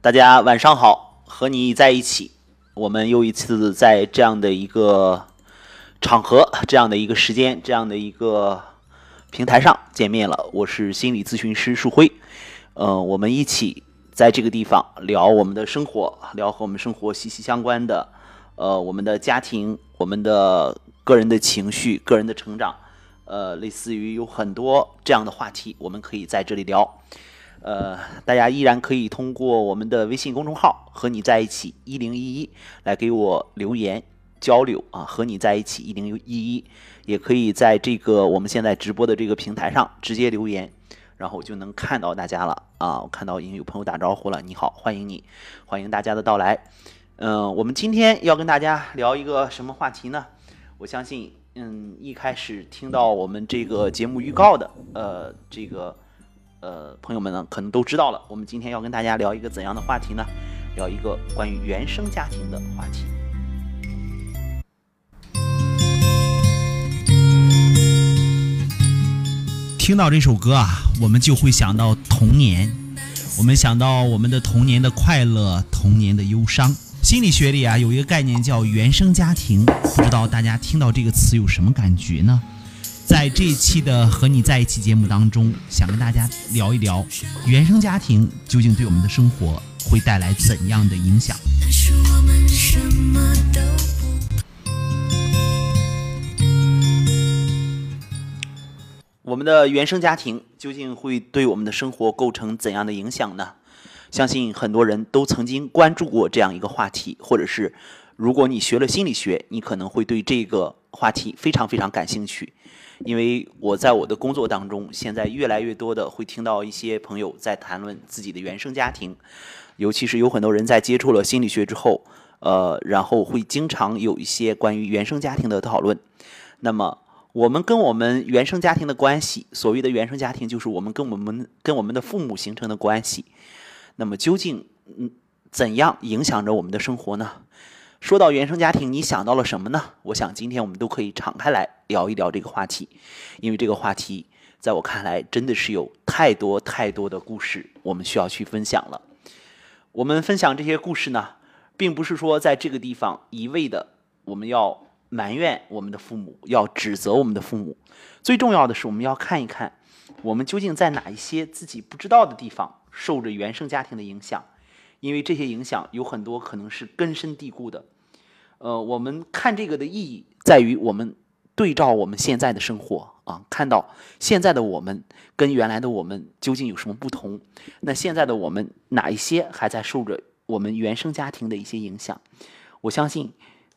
大家晚上好，和你在一起，我们又一次在这样的一个场合、这样的一个时间、这样的一个平台上见面了。我是心理咨询师树辉，嗯，我们一起在这个地方聊我们的生活，聊和我们生活息息相关的，呃，我们的家庭、我们的个人的情绪、个人的成长，呃，类似于有很多这样的话题，我们可以在这里聊。呃，大家依然可以通过我们的微信公众号“和你在一起一零一一”来给我留言交流啊，“和你在一起一零一一”，也可以在这个我们现在直播的这个平台上直接留言，然后就能看到大家了啊。我看到已经有朋友打招呼了，你好，欢迎你，欢迎大家的到来。嗯，我们今天要跟大家聊一个什么话题呢？我相信，嗯，一开始听到我们这个节目预告的，呃，这个。呃，朋友们呢，可能都知道了。我们今天要跟大家聊一个怎样的话题呢？聊一个关于原生家庭的话题。听到这首歌啊，我们就会想到童年，我们想到我们的童年的快乐，童年的忧伤。心理学里啊，有一个概念叫原生家庭，不知道大家听到这个词有什么感觉呢？在这一期的和你在一起节目当中，想跟大家聊一聊原生家庭究竟对我们的生活会带来怎样的影响。我们的原生家庭究竟会对我们的生活构成怎样的影响呢？相信很多人都曾经关注过这样一个话题，或者是如果你学了心理学，你可能会对这个话题非常非常感兴趣。因为我在我的工作当中，现在越来越多的会听到一些朋友在谈论自己的原生家庭，尤其是有很多人在接触了心理学之后，呃，然后会经常有一些关于原生家庭的讨论。那么，我们跟我们原生家庭的关系，所谓的原生家庭，就是我们跟我们跟我们的父母形成的关系。那么，究竟嗯怎样影响着我们的生活呢？说到原生家庭，你想到了什么呢？我想今天我们都可以敞开来聊一聊这个话题，因为这个话题在我看来真的是有太多太多的故事，我们需要去分享了。我们分享这些故事呢，并不是说在这个地方一味的我们要埋怨我们的父母，要指责我们的父母。最重要的是，我们要看一看我们究竟在哪一些自己不知道的地方受着原生家庭的影响。因为这些影响有很多可能是根深蒂固的，呃，我们看这个的意义在于我们对照我们现在的生活啊，看到现在的我们跟原来的我们究竟有什么不同？那现在的我们哪一些还在受着我们原生家庭的一些影响？我相信，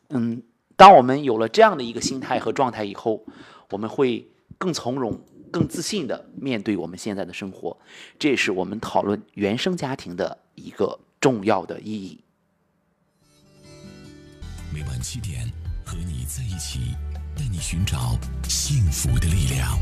嗯，当我们有了这样的一个心态和状态以后，我们会更从容、更自信的面对我们现在的生活。这也是我们讨论原生家庭的一个。重要的意义。每晚七点，和你在一起，带你寻找幸福的力量。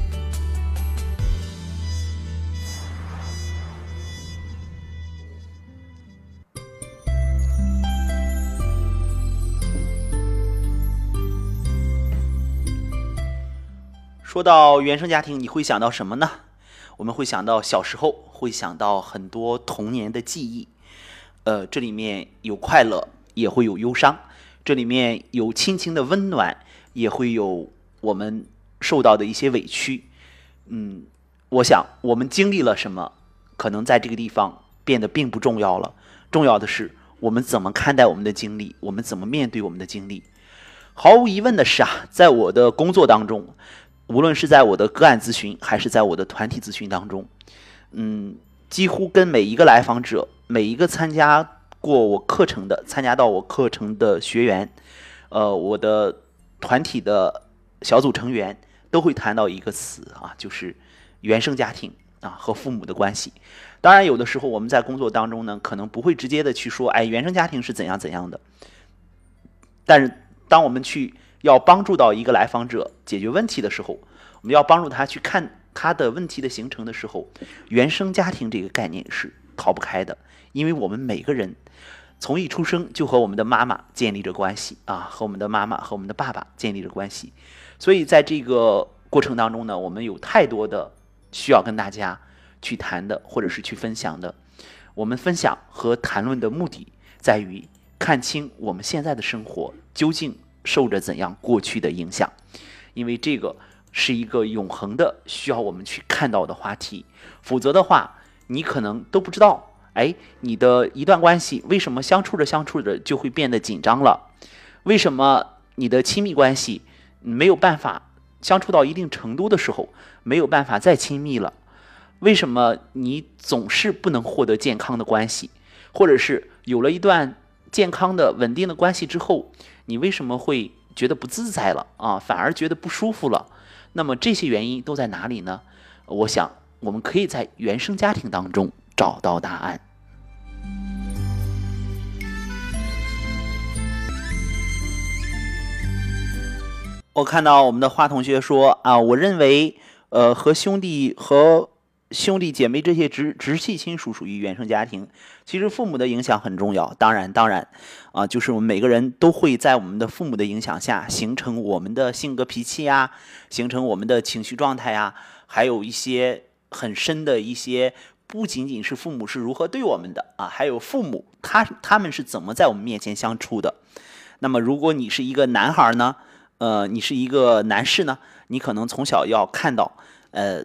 说到原生家庭，你会想到什么呢？我们会想到小时候，会想到很多童年的记忆。呃，这里面有快乐，也会有忧伤；这里面有亲情的温暖，也会有我们受到的一些委屈。嗯，我想我们经历了什么，可能在这个地方变得并不重要了。重要的是我们怎么看待我们的经历，我们怎么面对我们的经历。毫无疑问的是啊，在我的工作当中，无论是在我的个案咨询，还是在我的团体咨询当中，嗯，几乎跟每一个来访者。每一个参加过我课程的、参加到我课程的学员，呃，我的团体的小组成员都会谈到一个词啊，就是原生家庭啊和父母的关系。当然，有的时候我们在工作当中呢，可能不会直接的去说，哎，原生家庭是怎样怎样的。但是，当我们去要帮助到一个来访者解决问题的时候，我们要帮助他去看他的问题的形成的时候，原生家庭这个概念是逃不开的。因为我们每个人从一出生就和我们的妈妈建立着关系啊，和我们的妈妈和我们的爸爸建立着关系，所以在这个过程当中呢，我们有太多的需要跟大家去谈的，或者是去分享的。我们分享和谈论的目的在于看清我们现在的生活究竟受着怎样过去的影响，因为这个是一个永恒的需要我们去看到的话题。否则的话，你可能都不知道，哎，你的一段关系为什么相处着相处着就会变得紧张了？为什么你的亲密关系没有办法相处到一定程度的时候没有办法再亲密了？为什么你总是不能获得健康的关系，或者是有了一段健康的稳定的关系之后，你为什么会觉得不自在了啊？反而觉得不舒服了？那么这些原因都在哪里呢？我想我们可以在原生家庭当中找到答案。我看到我们的花同学说啊，我认为呃和兄弟和。兄弟姐妹这些直直系亲属属于原生家庭，其实父母的影响很重要。当然，当然，啊，就是我们每个人都会在我们的父母的影响下，形成我们的性格脾气呀，形成我们的情绪状态呀，还有一些很深的一些，不仅仅是父母是如何对我们的啊，还有父母他他们是怎么在我们面前相处的。那么，如果你是一个男孩呢，呃，你是一个男士呢，你可能从小要看到，呃。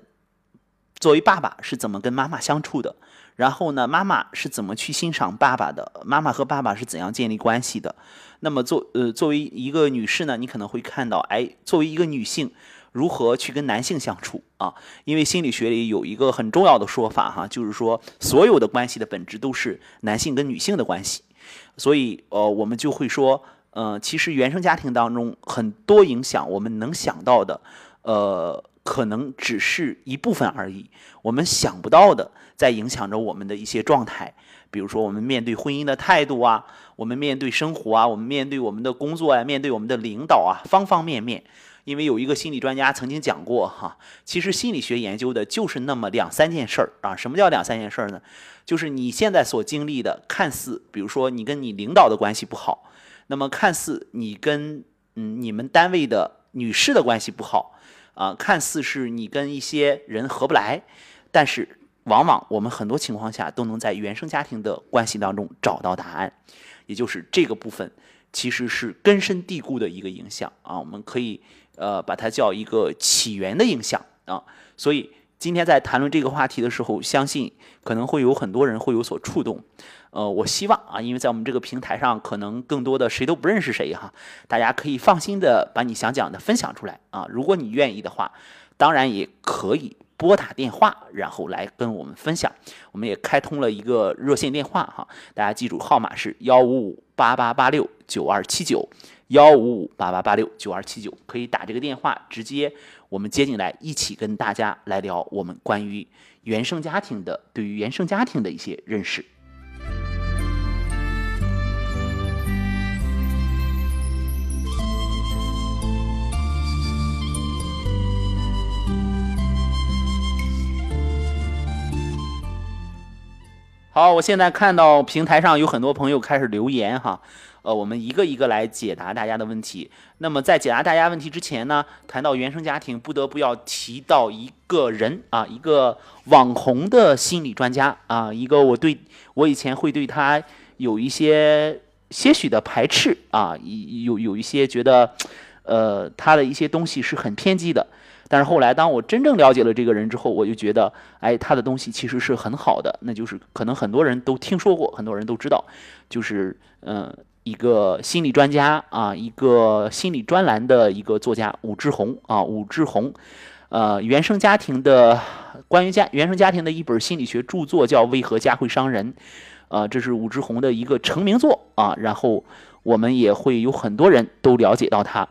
作为爸爸是怎么跟妈妈相处的？然后呢，妈妈是怎么去欣赏爸爸的？妈妈和爸爸是怎样建立关系的？那么作呃作为一个女士呢，你可能会看到，哎，作为一个女性如何去跟男性相处啊？因为心理学里有一个很重要的说法哈，就是说所有的关系的本质都是男性跟女性的关系，所以呃我们就会说，呃，其实原生家庭当中很多影响我们能想到的，呃。可能只是一部分而已，我们想不到的，在影响着我们的一些状态。比如说，我们面对婚姻的态度啊，我们面对生活啊，我们面对我们的工作啊，面对我们的领导啊，方方面面。因为有一个心理专家曾经讲过哈，其实心理学研究的就是那么两三件事儿啊。什么叫两三件事儿呢？就是你现在所经历的，看似比如说你跟你领导的关系不好，那么看似你跟嗯你们单位的女士的关系不好。啊，看似是你跟一些人合不来，但是往往我们很多情况下都能在原生家庭的关系当中找到答案，也就是这个部分其实是根深蒂固的一个影响啊，我们可以呃把它叫一个起源的影响啊，所以。今天在谈论这个话题的时候，相信可能会有很多人会有所触动。呃，我希望啊，因为在我们这个平台上，可能更多的谁都不认识谁哈，大家可以放心的把你想讲的分享出来啊。如果你愿意的话，当然也可以拨打电话，然后来跟我们分享。我们也开通了一个热线电话哈，大家记住号码是幺五五八八八六九二七九。幺五五八八八六九二七九，可以打这个电话，直接我们接进来，一起跟大家来聊我们关于原生家庭的，对于原生家庭的一些认识。好，我现在看到平台上有很多朋友开始留言哈。呃，我们一个一个来解答大家的问题。那么在解答大家问题之前呢，谈到原生家庭，不得不要提到一个人啊，一个网红的心理专家啊，一个我对我以前会对他有一些些许的排斥啊，有有一些觉得，呃，他的一些东西是很偏激的。但是后来当我真正了解了这个人之后，我就觉得，哎，他的东西其实是很好的，那就是可能很多人都听说过，很多人都知道，就是嗯。一个心理专家啊，一个心理专栏的一个作家武志红啊，武志红，呃，原生家庭的关于家原生家庭的一本心理学著作叫《为何家会伤人》，呃，这是武志红的一个成名作啊。然后我们也会有很多人都了解到他。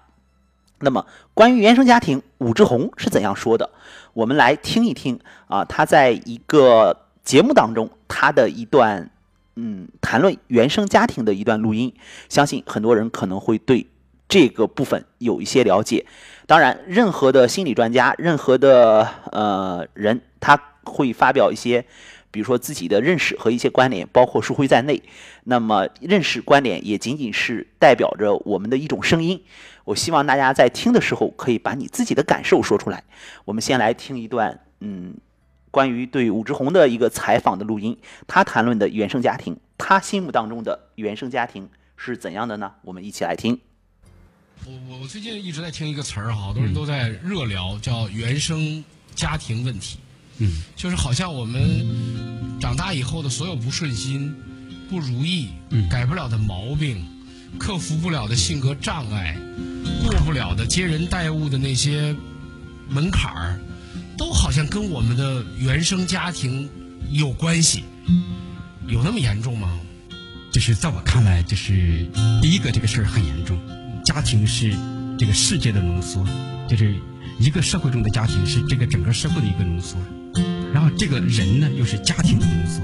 那么关于原生家庭，武志红是怎样说的？我们来听一听啊，他在一个节目当中他的一段。嗯，谈论原生家庭的一段录音，相信很多人可能会对这个部分有一些了解。当然，任何的心理专家，任何的呃人，他会发表一些，比如说自己的认识和一些观点，包括书辉在内。那么，认识观点也仅仅是代表着我们的一种声音。我希望大家在听的时候，可以把你自己的感受说出来。我们先来听一段，嗯，关于对武志红的一个采访的录音，他谈论的原生家庭，他心目当中的原生家庭是怎样的呢？我们一起来听。我我我最近一直在听一个词儿，好多人都在热聊，叫原生家庭问题。嗯，就是好像我们长大以后的所有不顺心、不如意、改不了的毛病、克服不了的性格障碍、过不了的接人待物的那些门槛儿，都好像跟我们的原生家庭有关系。有那么严重吗？就是在我看来，就是第一个这个事儿很严重，家庭是这个世界的浓缩，就是一个社会中的家庭是这个整个社会的一个浓缩，然后这个人呢又是家庭的浓缩。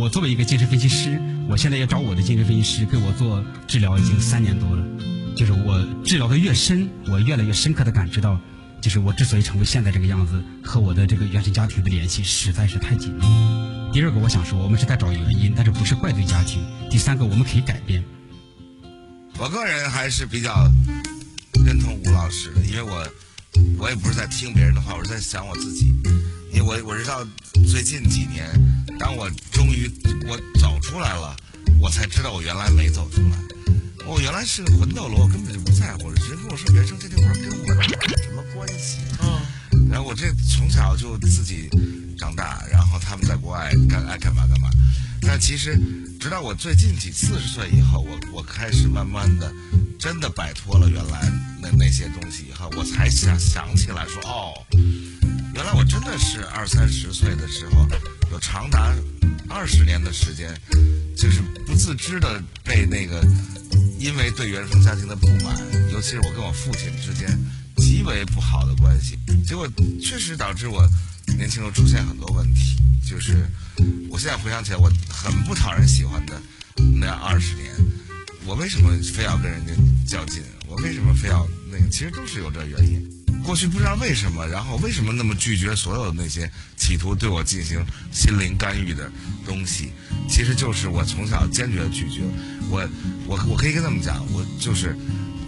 我作为一个精神分析师，我现在要找我的精神分析师给我做治疗已经三年多了，就是我治疗的越深，我越来越深刻的感知到，就是我之所以成为现在这个样子，和我的这个原生家庭的联系实在是太紧密。第二个，我想说，我们是在找原因，但是不是怪罪家庭。第三个，我们可以改变。我个人还是比较认同吴老师的，因为我我也不是在听别人的话，我是在想我自己。我我知道最近几年，当我终于我走出来了，我才知道我原来没走出来。我原来是个魂斗罗，我根本就不在乎。人跟我说原生家庭，我说跟我有什么关系？嗯。然后我这从小就自己长大，然后他们在国外干爱干嘛干嘛。但其实，直到我最近几四十岁以后，我我开始慢慢的，真的摆脱了原来那那些东西以后，我才想想起来说，哦，原来我真的是二三十岁的时候，有长达二十年的时间，就是不自知的被那个，因为对原生家庭的不满，尤其是我跟我父亲之间极为不好的关系，结果确实导致我年轻时候出现很多问题，就是我现在回想起来，我很不讨人喜欢的那二十年，我为什么非要跟人家较劲？我为什么非要那个？其实都是有这原因。过去不知道为什么，然后为什么那么拒绝所有那些企图对我进行心灵干预的东西？其实就是我从小坚决拒绝。我我我可以跟他们讲，我就是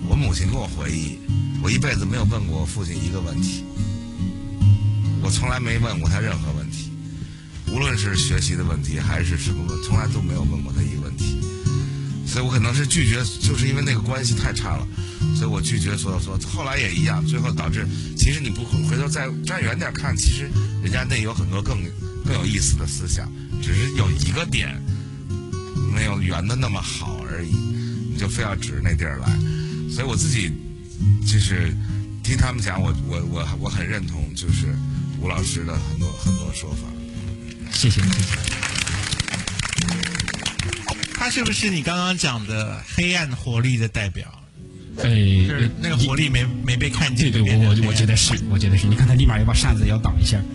我母亲跟我回忆，我一辈子没有问过我父亲一个问题，我从来没问过他任何问题，无论是学习的问题还是什么问，从来都没有问过他一个问题。所以我可能是拒绝，就是因为那个关系太差了，所以我拒绝所有所有。后来也一样，最后导致，其实你不回头再站远点看，其实人家那有很多更更有意思的思想，只是有一个点没有圆的那么好而已，你就非要指着那地儿来。所以我自己就是听他们讲，我我我我很认同，就是吴老师的很多很多说法。谢谢，谢谢。他是不是你刚刚讲的黑暗活力的代表？呃就是那个活力没没被看见。对对，我我我觉得是，我觉得是。你看他立马要把扇子要挡一下。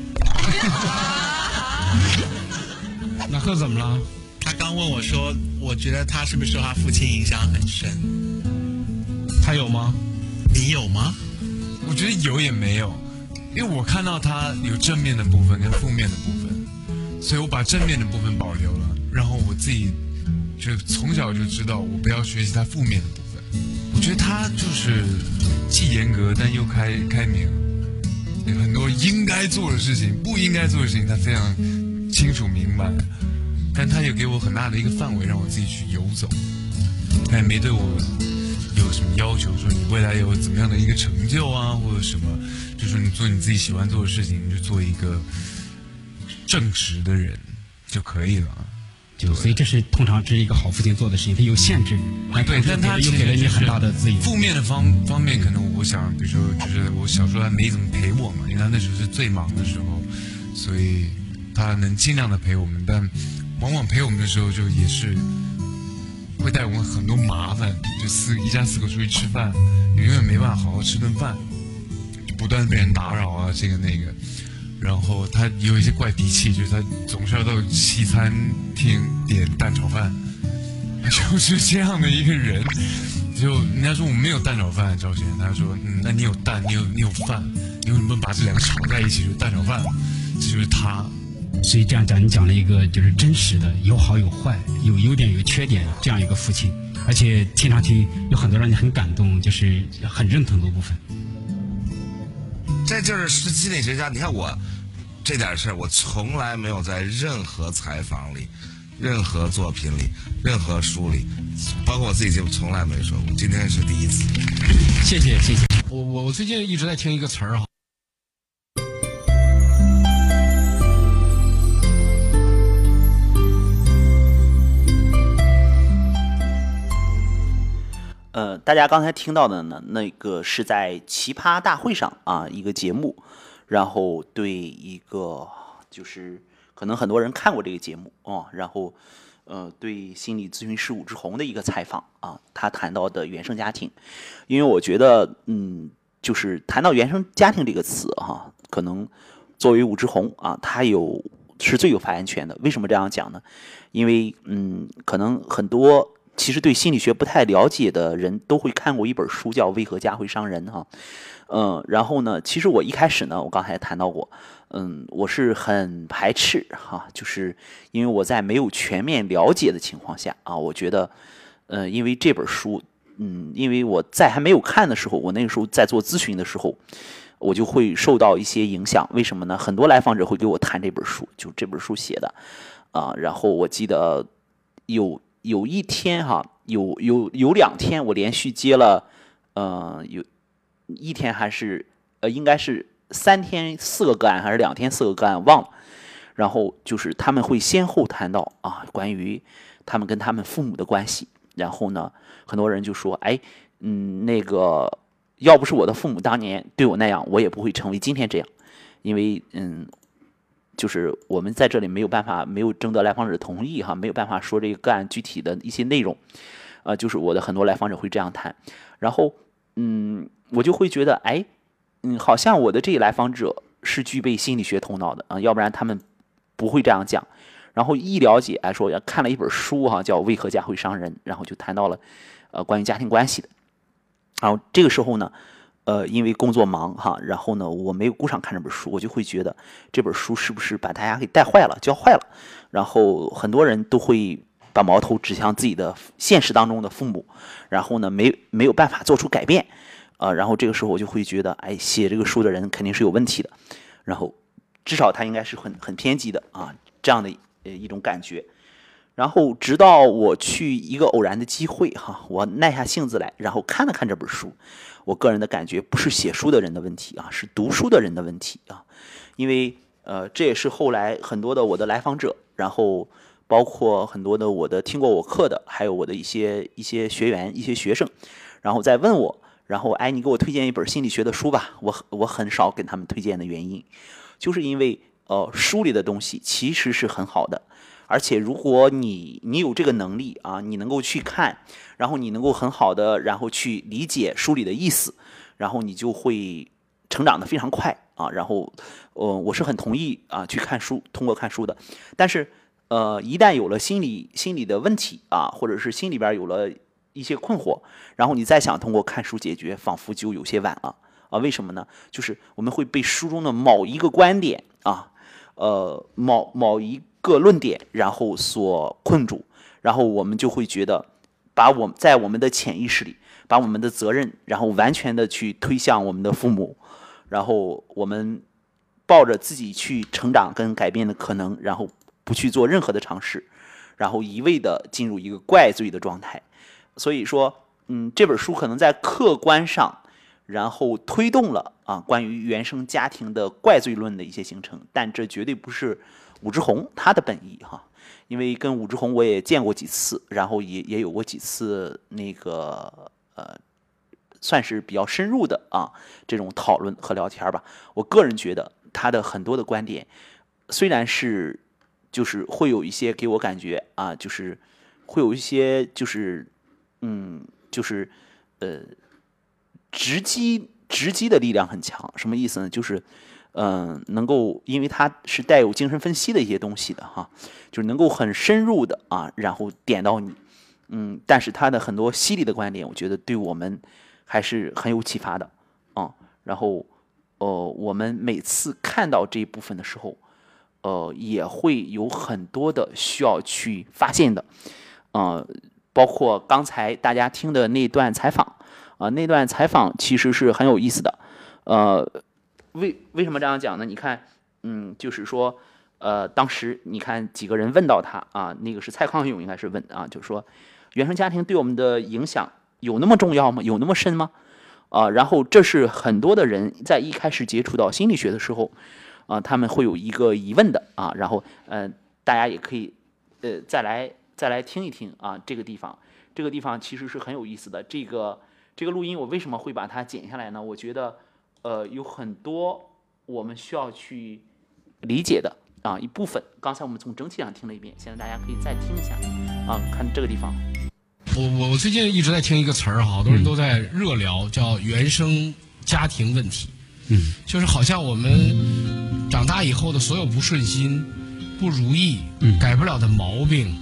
那贺怎么了？他刚问我说，我觉得他是不是受他父亲影响很深？他有吗？你有吗？我觉得有也没有，因为我看到他有正面的部分跟负面的部分，所以我把正面的部分保留了，然后我自己就从小就知道我不要学习他负面的部分。我觉得他就是既严格但又开开明，有很多应该做的事情、不应该做的事情，他非常清楚明白，但他也给我很大的一个范围让我自己去游走，他也没对我有什么要求，说你未来有怎么样的一个成就啊，或者什么，就说你做你自己喜欢做的事情，你就做一个正直的人就可以了。就所以这是通常这是一个好父亲做的事情，他有限制，啊对，但他又给了你很大的自由。负面的方方面，可能我想，比如说，就是我小时候还没怎么陪我嘛，因为他那时候是最忙的时候，所以他能尽量的陪我们，但往往陪我们的时候，就也是会带我们很多麻烦，就四一家四口出去吃饭，永远没办法好好吃顿饭，就不断被人打扰啊，这个那个。然后他有一些怪脾气，就是他总是要到西餐厅点蛋炒饭，就是这样的一个人。就人家说我没有蛋炒饭，赵先生，他说，嗯，那你有蛋，你有你有饭，你为什么把这两个炒在一起，就蛋炒饭？这就是他。所以这样讲，你讲了一个就是真实的，有好有坏，有优点有缺点这样一个父亲，而且听上去有很多让你很感动，就是很认同的部分。这就是心理学家。你看我，这点事儿，我从来没有在任何采访里、任何作品里、任何书里，包括我自己节目，从来没说过。今天是第一次。谢谢谢谢。我我我最近一直在听一个词儿哈，呃，大家刚才听到的呢，那个是在奇葩大会上啊一个节目，然后对一个就是可能很多人看过这个节目哦，然后呃对心理咨询师武志红的一个采访啊，他谈到的原生家庭，因为我觉得嗯，就是谈到原生家庭这个词哈、可能作为武志红啊，他有是最有发言权的。为什么这样讲呢？因为嗯，可能很多其实对心理学不太了解的人都会看过一本书，叫《为何家会伤人》哈。嗯，然后呢，其实我一开始呢，我刚才谈到过，嗯，我是很排斥哈，就是因为我在没有全面了解的情况下啊，我觉得，呃，因为这本书，嗯，因为我在还没有看的时候，我那个时候在做咨询的时候，我就会受到一些影响。为什么呢？很多来访者会给我谈这本书，就这本书写的啊。然后我记得有有一天哈，有有有两天我连续接了，呃，有一天还是呃，应该是三天四个个案，还是两天四个个案，忘了。然后就是他们会先后谈到啊，关于他们跟他们父母的关系。然后呢，很多人就说，哎，嗯，那个要不是我的父母当年对我那样，我也不会成为今天这样。因为嗯，就是我们在这里没有办法，没有征得来访者同意哈，没有办法说这个个案具体的一些内容。呃，就是我的很多来访者会这样谈，然后嗯，我就会觉得，哎，嗯，好像我的这一来访者是具备心理学头脑的啊，要不然他们不会这样讲。然后一了解，哎，说看了一本书哈，叫《为何家会伤人》，然后就谈到了呃关于家庭关系的。然后这个时候呢，呃，因为工作忙哈，然后呢我没有顾上看这本书，我就会觉得这本书是不是把大家给带坏了、教坏了？然后很多人都会把矛头指向自己的现实当中的父母，然后呢没没有办法做出改变，呃，然后这个时候我就会觉得，哎，写这个书的人肯定是有问题的，然后至少他应该是很很偏激的啊，这样的呃一种感觉。然后直到我去一个偶然的机会哈，我耐下性子来，然后看了看这本书，我个人的感觉不是写书的人的问题啊，是读书的人的问题啊，因为呃这也是后来很多的我的来访者，然后包括很多的我的听过我课的，还有我的一些一些学员、一些学生，然后再问我，然后哎你给我推荐一本心理学的书吧，我我很少给他们推荐的原因，就是因为呃书里的东西其实是很好的。而且，如果你你有这个能力啊，你能够去看，然后你能够很好的，然后去理解书里的意思，然后你就会成长的非常快啊。然后，呃，我是很同意啊去看书，通过看书的。但是，呃，一旦有了心理心理的问题啊，或者是心里边有了一些困惑，然后你再想通过看书解决，仿佛就有些晚了啊。为什么呢？就是我们会被书中的某一个观点啊，呃，某某一。个论点，然后所困住，然后我们就会觉得，把我们在我们的潜意识里，把我们的责任，然后完全的去推向我们的父母，然后我们抱着自己去成长跟改变的可能，然后不去做任何的尝试，然后一味的进入一个怪罪的状态。所以说，嗯，这本书可能在客观上，然后推动了啊关于原生家庭的怪罪论的一些形成，但这绝对不是。武志红他的本意哈，因为跟武志红我也见过几次，然后也也有过几次那个呃，算是比较深入的啊这种讨论和聊天吧。我个人觉得他的很多的观点，虽然是就是会有一些给我感觉啊，就是会有一些就是嗯就是呃直击直击的力量很强，什么意思呢？就是嗯，能够因为它是带有精神分析的一些东西的哈，就是能够很深入的啊，然后点到你，嗯，但是他的很多犀利的观点，我觉得对我们还是很有启发的啊。然后，呃，我们每次看到这一部分的时候，呃，也会有很多的需要去发现的，呃，包括刚才大家听的那段采访啊，那段采访其实是很有意思的，呃。为为什么这样讲呢？你看，嗯，就是说，呃，当时你看几个人问到他啊，那个是蔡康永应该是问啊，就是说，原生家庭对我们的影响有那么重要吗？有那么深吗？啊，然后这是很多的人在一开始接触到心理学的时候，啊，他们会有一个疑问的啊，然后呃，大家也可以呃再来再来听一听啊，这个地方，这个地方其实是很有意思的。这个这个录音我为什么会把它剪下来呢？我觉得呃有很多我们需要去理解的啊一部分。刚才我们从整体上听了一遍，现在大家可以再听一下啊，看这个地方。我我我最近一直在听一个词儿，好多人都在热聊，叫原生家庭问题。嗯，就是好像我们长大以后的所有不顺心、不如意、改不了的毛病、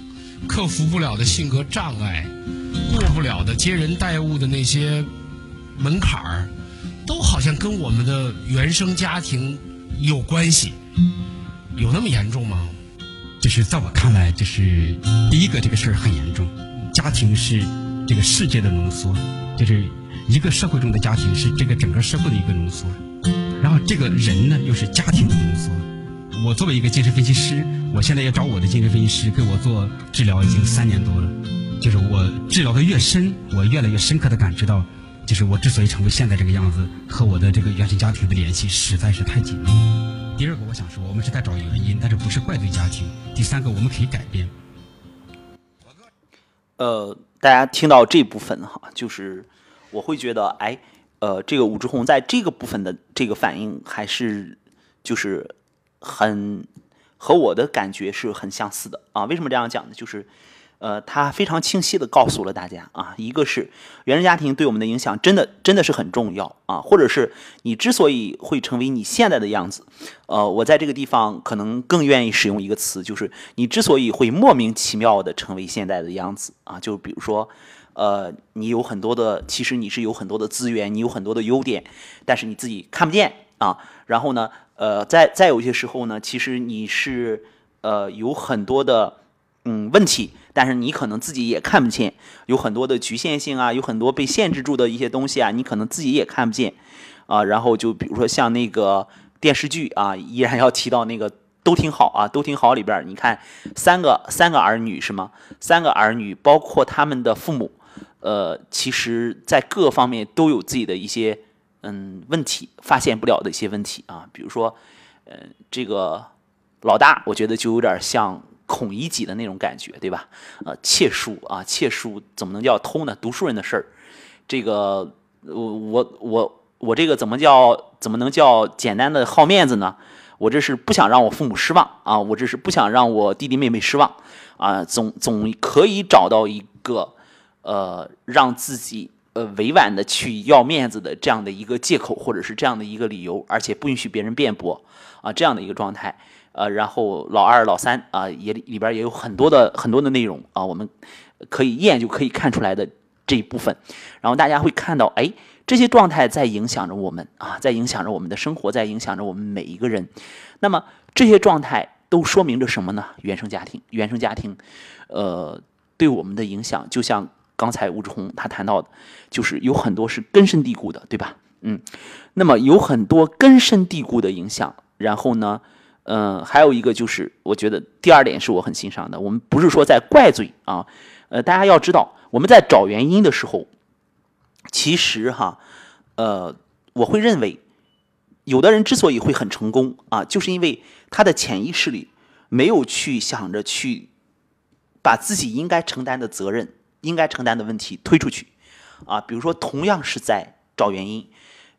克服不了的性格障碍、过不了的接人待物的那些门槛儿，都好像跟我们的原生家庭有关系。有那么严重吗？就是在我看来，就是第一个这个事儿很严重。家庭是这个世界的浓缩，就是一个社会中的家庭是这个整个社会的一个浓缩。然后这个人呢，又是家庭的浓缩。我作为一个精神分析师，我现在要找我的精神分析师给我做治疗，已经三年多了。就是我治疗的越深，我越来越深刻的感知到，就是我之所以成为现在这个样子，和我的这个原生家庭的联系实在是太紧密。第二个，我想说，我们是在找原因，但是不是怪罪家庭。第三个，我们可以改变。呃，大家听到这部分哈，就是我会觉得，哎，呃，这个武志红在这个部分的这个反应还是就是很和我的感觉是很相似的啊。为什么这样讲呢？就是呃，他非常清晰的告诉了大家啊，一个是原生家庭对我们的影响真的真的是很重要啊，或者是你之所以会成为你现在的样子，呃，我在这个地方可能更愿意使用一个词，就是你之所以会莫名其妙的成为现在的样子啊，就比如说，呃，你有很多的，其实你是有很多的资源，你有很多的优点，但是你自己看不见啊，然后呢，呃，再再有些时候呢，其实你是呃有很多的嗯问题。但是你可能自己也看不见，有很多的局限性啊，有很多被限制住的一些东西啊，你可能自己也看不见啊。然后就比如说像那个电视剧啊，依然要提到那个都挺好啊，都挺好里边，你看三个三个儿女是吗？三个儿女包括他们的父母，呃，其实在各方面都有自己的一些嗯问题，发现不了的一些问题啊。比如说，呃，这个老大，我觉得就有点像。孔乙己的那种感觉，对吧？呃，窃书啊，窃书怎么能叫偷呢？读书人的事儿，这个我我我我这个怎么叫怎么能叫简单的好面子呢？我这是不想让我父母失望啊，我这是不想让我弟弟妹妹失望啊，总总可以找到一个呃让自己呃委婉的去要面子的这样的一个借口，或者是这样的一个理由，而且不允许别人辩驳啊，这样的一个状态。呃，然后老二、老三啊，也里边也有很多的很多的内容啊，我们可以一眼就可以看出来的这一部分。然后大家会看到，哎，这些状态在影响着我们啊，在影响着我们的生活，在影响着我们每一个人。那么这些状态都说明着什么呢？原生家庭，原生家庭，呃，对我们的影响，就像刚才吴志红他谈到的，就是有很多是根深蒂固的，对吧？嗯，那么有很多根深蒂固的影响，然后呢？嗯，还有一个就是，我觉得第二点是我很欣赏的。我们不是说在怪罪啊，呃，大家要知道，我们在找原因的时候，其实哈，呃，我会认为，有的人之所以会很成功啊，就是因为他的潜意识里没有去想着去把自己应该承担的责任、应该承担的问题推出去啊。比如说，同样是在找原因，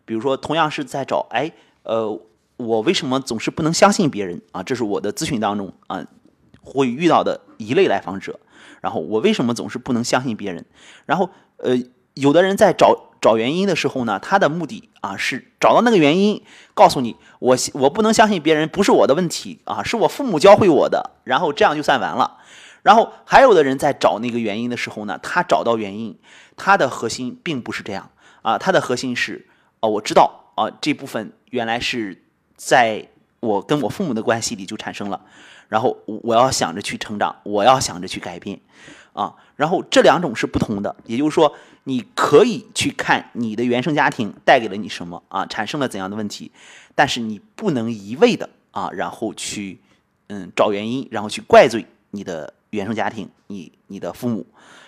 比如说同样是在找，哎，呃。我为什么总是不能相信别人啊？这是我的咨询当中啊会遇到的一类来访者。然后我为什么总是不能相信别人？然后呃，有的人在找找原因的时候呢，他的目的啊是找到那个原因，告诉你我我不能相信别人不是我的问题啊，是我父母教会我的，然后这样就算完了。然后还有的人在找那个原因的时候呢，他找到原因，他的核心并不是这样啊，他的核心是哦，我知道啊，这部分原来是。在我跟我父母的关系里就产生了，然后我要想着去成长，我要想着去改变，啊，然后这两种是不同的，也就是说，你可以去看你的原生家庭带给了你什么啊，产生了怎样的问题，但是你不能一味的啊，然后去嗯找原因，然后去怪罪你的原生家庭，你你的父母，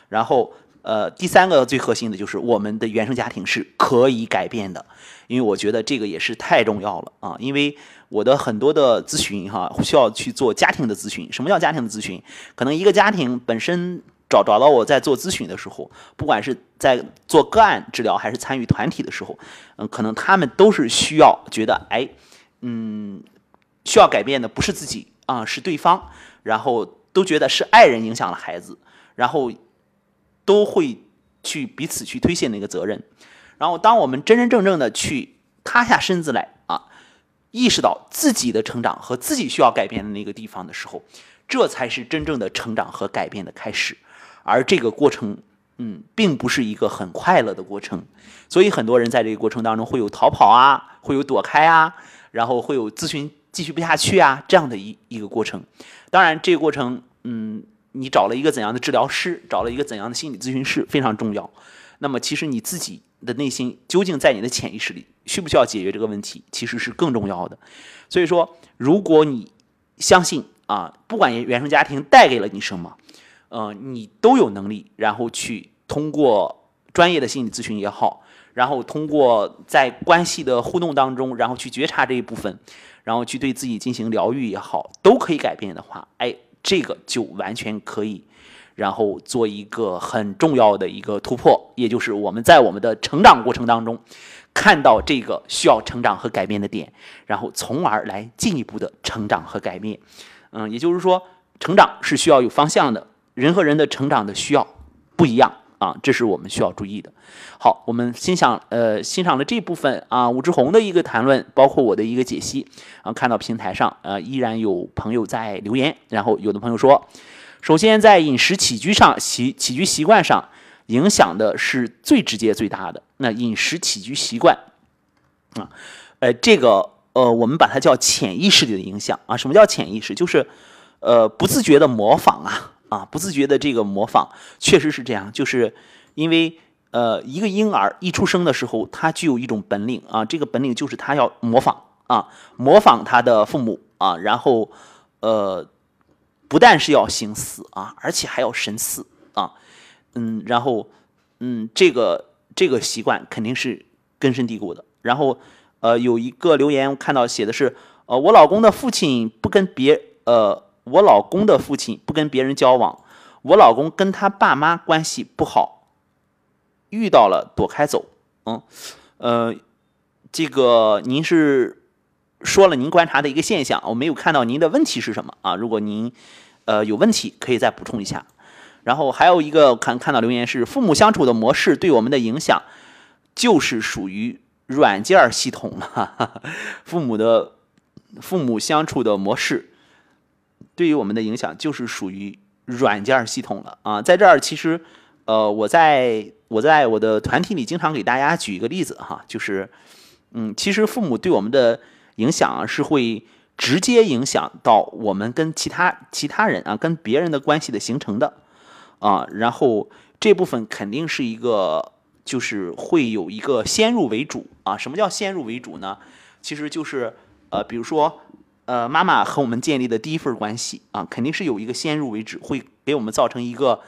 然后呃第三个最核心的就是我们的原生家庭是可以改变的，因为我觉得这个也是太重要了啊，因为我的很多的咨询哈需要去做家庭的咨询，什么叫家庭的咨询？可能一个家庭本身。找找到我在做咨询的时候，不管是在做个案治疗还是参与团体的时候，嗯，可能他们都是需要觉得，哎，嗯，需要改变的不是自己啊，是对方，然后都觉得是爱人影响了孩子，然后都会去彼此去推卸那个责任，然后当我们真真正正的去塌下身子来啊，意识到自己的成长和自己需要改变的那个地方的时候，这才是真正的成长和改变的开始。而这个过程，嗯，并不是一个很快乐的过程，所以很多人在这个过程当中会有逃跑啊，会有躲开啊，然后会有咨询继续不下去啊这样的一一个过程。当然，这个过程，嗯，你找了一个怎样的治疗师，找了一个怎样的心理咨询师非常重要。那么，其实你自己的内心究竟在你的潜意识里需不需要解决这个问题，其实是更重要的。所以说，如果你相信啊，不管原生家庭带给了你什么。呃，你都有能力，然后去通过专业的心理咨询也好，然后通过在关系的互动当中，然后去觉察这一部分，然后去对自己进行疗愈也好，都可以改变的话，哎，这个就完全可以，然后做一个很重要的一个突破，也就是我们在我们的成长过程当中，看到这个需要成长和改变的点，然后从而来进一步的成长和改变。嗯，也就是说，成长是需要有方向的。人和人的成长的需要不一样啊，这是我们需要注意的。好，我们欣赏呃欣赏了这部分啊，武志红的一个谈论，包括我的一个解析啊，看到平台上呃依然有朋友在留言，然后有的朋友说，首先在饮食起居上习起居习惯上影响的是最直接最大的。那饮食起居习惯啊，呃这个呃我们把它叫潜意识里的影响啊。什么叫潜意识？就是呃不自觉的模仿啊。啊，不自觉的这个模仿确实是这样，就是因为呃，一个婴儿一出生的时候，他具有一种本领啊，这个本领就是他要模仿啊，模仿他的父母啊，然后呃，不但是要形似啊，而且还要神似啊，嗯，然后嗯，这个这个习惯肯定是根深蒂固的。然后呃，有一个留言我看到写的是，呃，我老公的父亲不跟别呃。我老公的父亲不跟别人交往，我老公跟他爸妈关系不好，遇到了躲开走。嗯，呃，这个您是说了您观察的一个现象，我没有看到您的问题是什么啊？如果您呃有问题，可以再补充一下。然后还有一个看看到留言是父母相处的模式对我们的影响，就是属于软件系统了。父母的父母相处的模式。对于我们的影响就是属于软件系统了啊，在这儿其实，呃，我在我在我的团体里经常给大家举一个例子哈，就是，嗯，其实父母对我们的影响啊是会直接影响到我们跟其他其他人啊跟别人的关系的形成的啊，然后这部分肯定是一个就是会有一个先入为主啊，什么叫先入为主呢？其实就是呃，比如说。呃，妈妈和我们建立的第一份关系啊，肯定是有一个先入为主，会给我们造成一个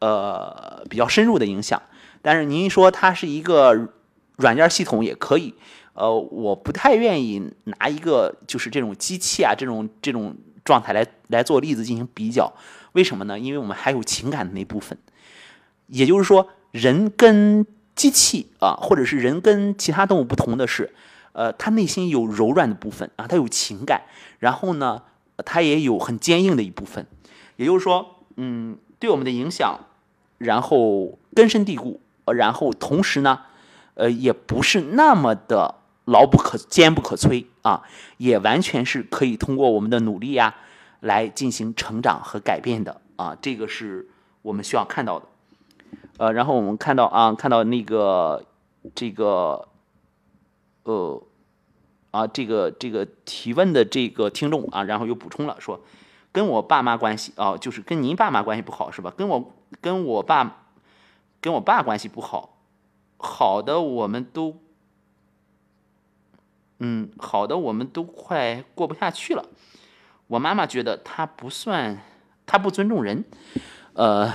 呃比较深入的影响。但是您说它是一个软件系统也可以，呃，我不太愿意拿一个就是这种机器啊这种这种状态来来做例子进行比较。为什么呢？因为我们还有情感的那部分，也就是说，人跟机器啊，或者是人跟其他动物不同的是。呃，他内心有柔软的部分啊，他有情感，然后呢，他也有很坚硬的一部分，也就是说，嗯，对我们的影响，然后根深蒂固，然后同时呢，呃，也不是那么的牢不可坚不可摧啊，也完全是可以通过我们的努力呀，来进行成长和改变的啊，这个是我们需要看到的。呃，然后我们看到啊，看到那个这个。呃，啊，这个这个提问的这个听众啊，然后又补充了说，跟我爸妈关系啊，就是跟您爸妈关系不好是吧？跟我跟我爸跟我爸关系不好，好的我们都嗯，好的，我们都快过不下去了。我妈妈觉得他不算，他不尊重人，呃，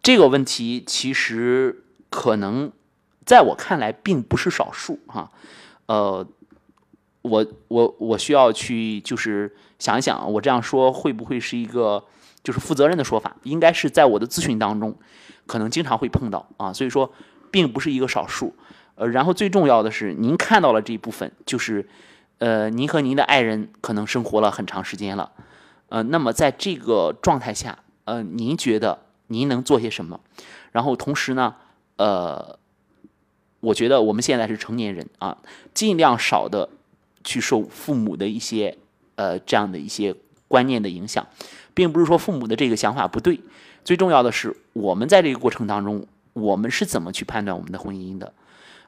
这个问题其实可能在我看来并不是少数哈，呃，我我我需要去就是想一想，我这样说会不会是一个就是负责任的说法？应该是在我的咨询当中，可能经常会碰到啊，所以说并不是一个少数。呃，然后最重要的是，您看到了这一部分，就是。呃，您和您的爱人可能生活了很长时间了，呃，那么在这个状态下，呃，您觉得您能做些什么？然后同时呢，呃，我觉得我们现在是成年人啊，尽量少的去受父母的一些呃这样的一些观念的影响，并不是说父母的这个想法不对，最重要的是我们在这个过程当中，我们是怎么去判断我们的婚姻的？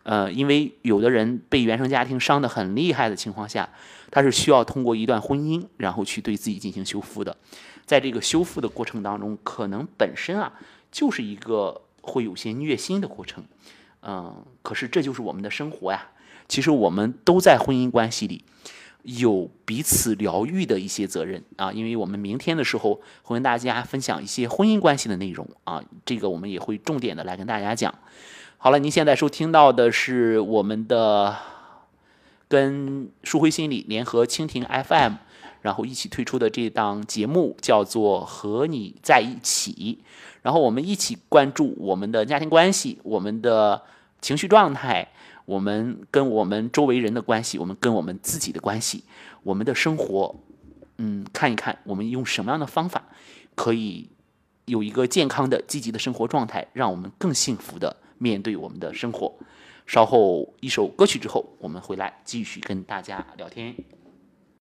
呃，因为有的人被原生家庭伤得很厉害的情况下，他是需要通过一段婚姻，然后去对自己进行修复的。在这个修复的过程当中，可能本身啊就是一个会有些虐心的过程。嗯，可是这就是我们的生活呀。其实我们都在婚姻关系里有彼此疗愈的一些责任啊。因为我们明天的时候会跟大家分享一些婚姻关系的内容啊，这个我们也会重点的来跟大家讲。好了，您现在收听到的是我们的跟舒辉心理联合蜻蜓 FM，然后一起推出的这档节目叫做《和你在一起》，然后我们一起关注我们的家庭关系、我们的情绪状态、我们跟我们周围人的关系、我们跟我们自己的关系、我们的生活，嗯，看一看我们用什么样的方法可以有一个健康的、积极的生活状态，让我们更幸福的。面对我们的生活，稍后一首歌曲之后，我们回来继续跟大家聊天。